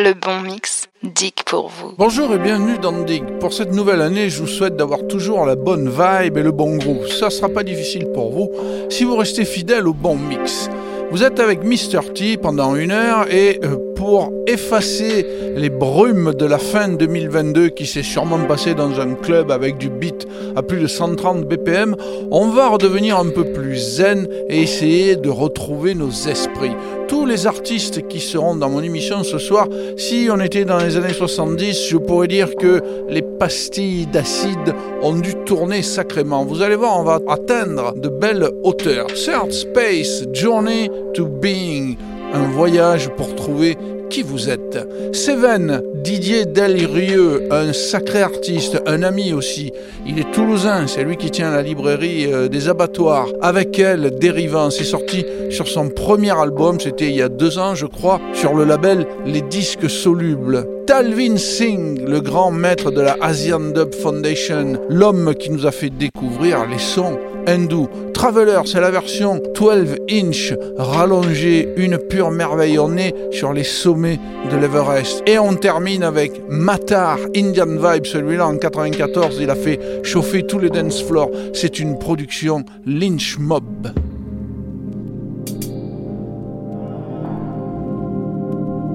le bon mix, Dick pour vous. Bonjour et bienvenue dans Dig. Pour cette nouvelle année, je vous souhaite d'avoir toujours la bonne vibe et le bon groove. Ça sera pas difficile pour vous si vous restez fidèle au bon mix. Vous êtes avec Mr. T pendant une heure et euh, pour effacer les brumes de la fin 2022 qui s'est sûrement passé dans un club avec du beat à plus de 130 BPM, on va redevenir un peu plus zen et essayer de retrouver nos esprits. Tous les artistes qui seront dans mon émission ce soir, si on était dans les années 70, je pourrais dire que les pastilles d'acide ont dû tourner sacrément. Vous allez voir, on va atteindre de belles hauteurs. Third Space, Journey to Being, un voyage pour trouver qui vous êtes. Seven, Didier Delrieux, un sacré artiste, un ami aussi. Il est toulousain, c'est lui qui tient la librairie euh, des abattoirs. Avec elle, Dérivant, c'est sorti sur son premier album, c'était il y a deux ans je crois, sur le label Les Disques Solubles. Talvin Singh, le grand maître de la Asian Dub Foundation, l'homme qui nous a fait découvrir les sons hindou. Traveler, c'est la version 12 inch rallongée, une pure merveille. On est sur les sommets de l'Everest. Et on termine avec Matar, Indian Vibe. Celui-là, en 94, il a fait chauffer tous les dance floors. C'est une production Lynch Mob.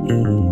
Mmh.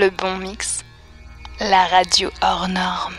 Le bon mix, la radio hors norme.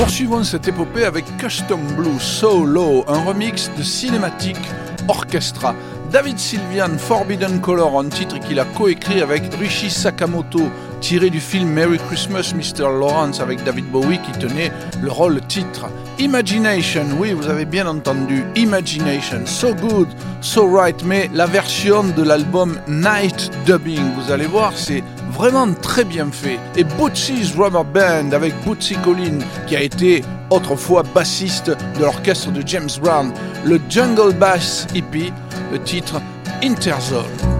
Poursuivons cette épopée avec Custom Blue Solo, un remix de Cinematic Orchestra. David Sylvian, Forbidden Color, un titre qu'il a coécrit avec Rishi Sakamoto, tiré du film Merry Christmas Mr. Lawrence avec David Bowie qui tenait le rôle titre. Imagination, oui, vous avez bien entendu, Imagination, so good, so right, mais la version de l'album Night Dubbing, vous allez voir, c'est vraiment très bien fait. Et Bootsy's Rubber Band avec Bootsy Collin, qui a été autrefois bassiste de l'orchestre de James Brown, le Jungle Bass Hippie, le titre Interzone.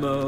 I'm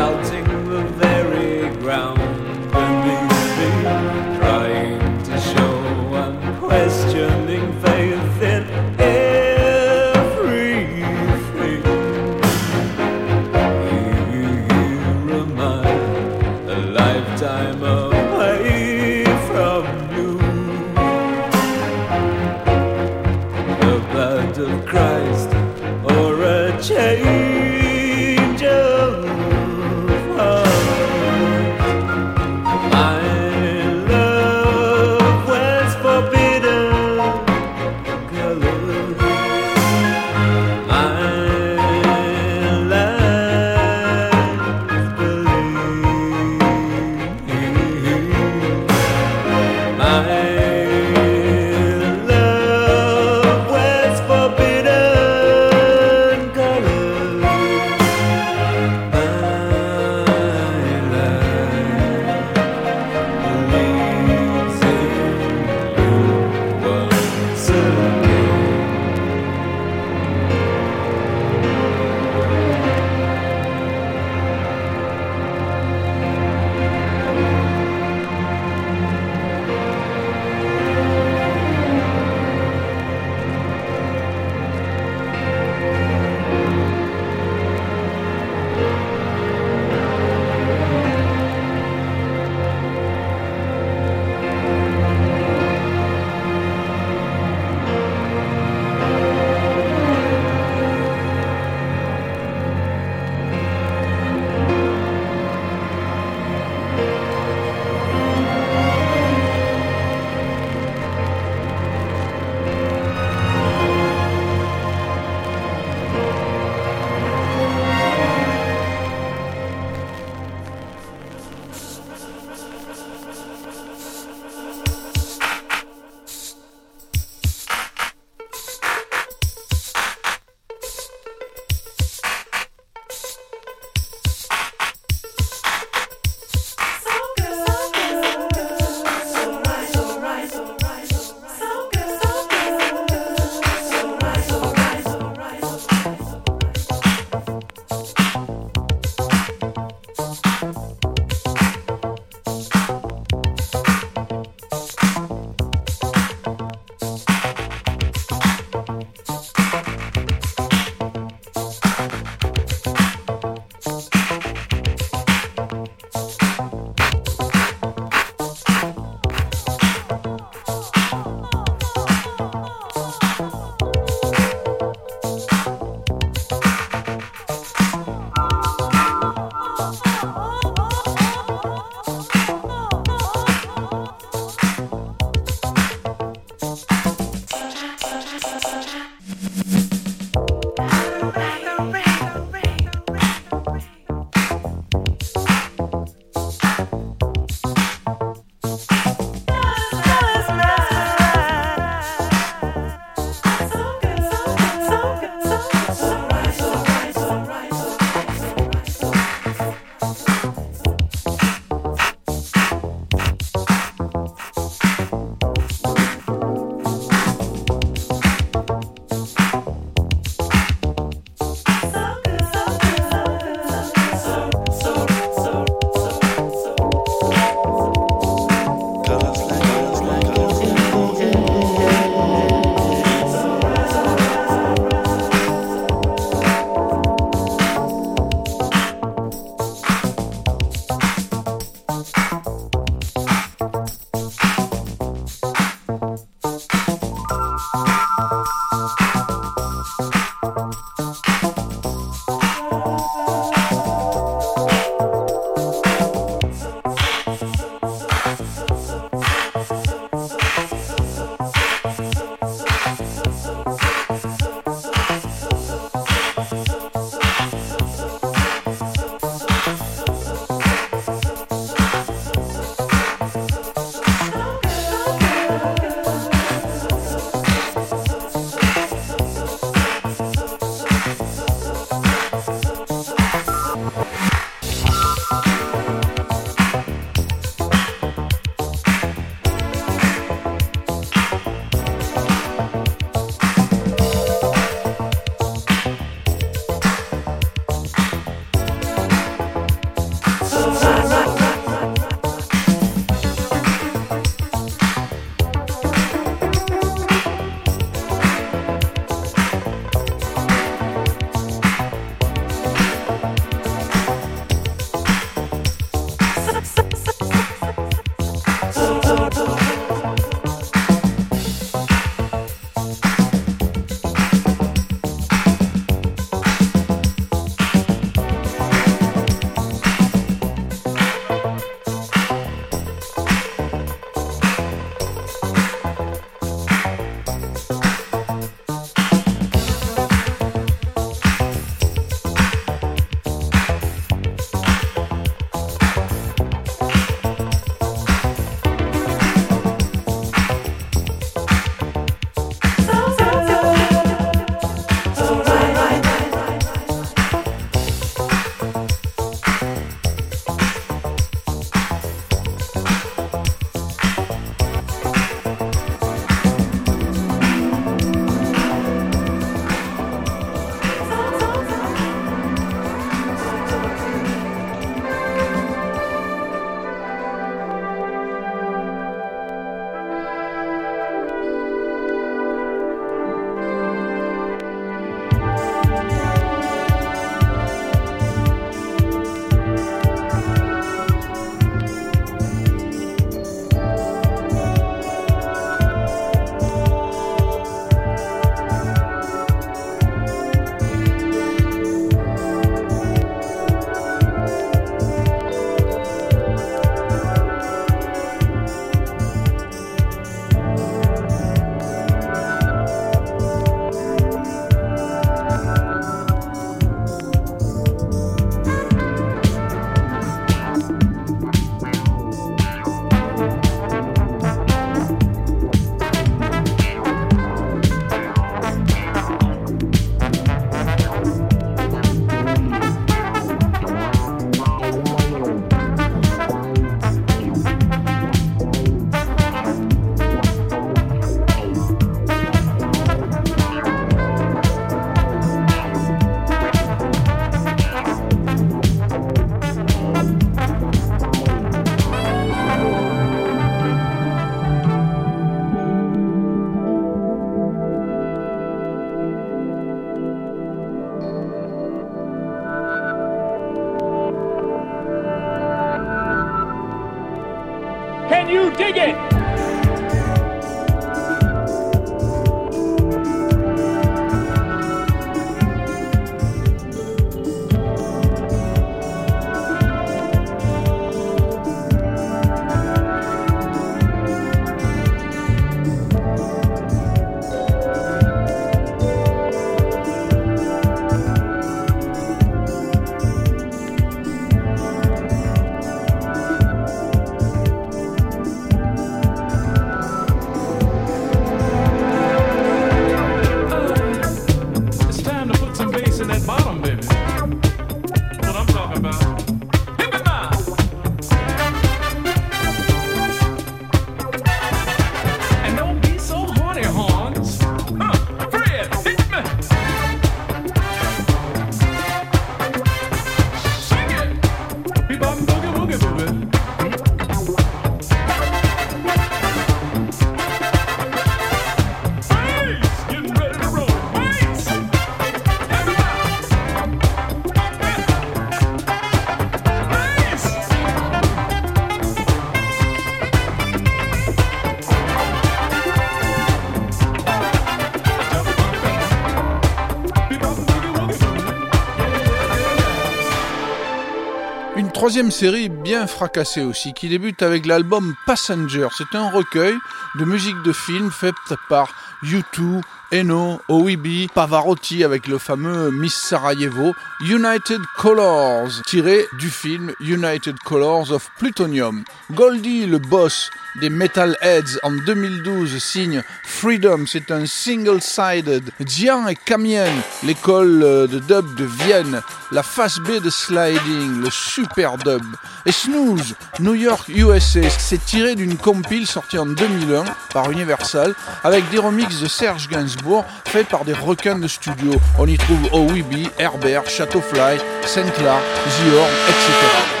troisième série bien fracassée aussi, qui débute avec l'album Passenger. C'est un recueil de musique de film fait par U2, Eno, OEB, Pavarotti avec le fameux Miss Sarajevo, United Colors, tiré du film United Colors of Plutonium. Goldie, le boss des Metalheads en 2012 signe Freedom, c'est un single-sided. Jian et Camien, l'école de dub de Vienne, la face B de Sliding, le super dub. Et Snooze, New York USA, c'est tiré d'une compile sortie en 2001 par Universal avec des remixes de Serge Gainsbourg faits par des requins de studio. On y trouve OWB, Herbert, Fly, Saint Clark, Zior, etc.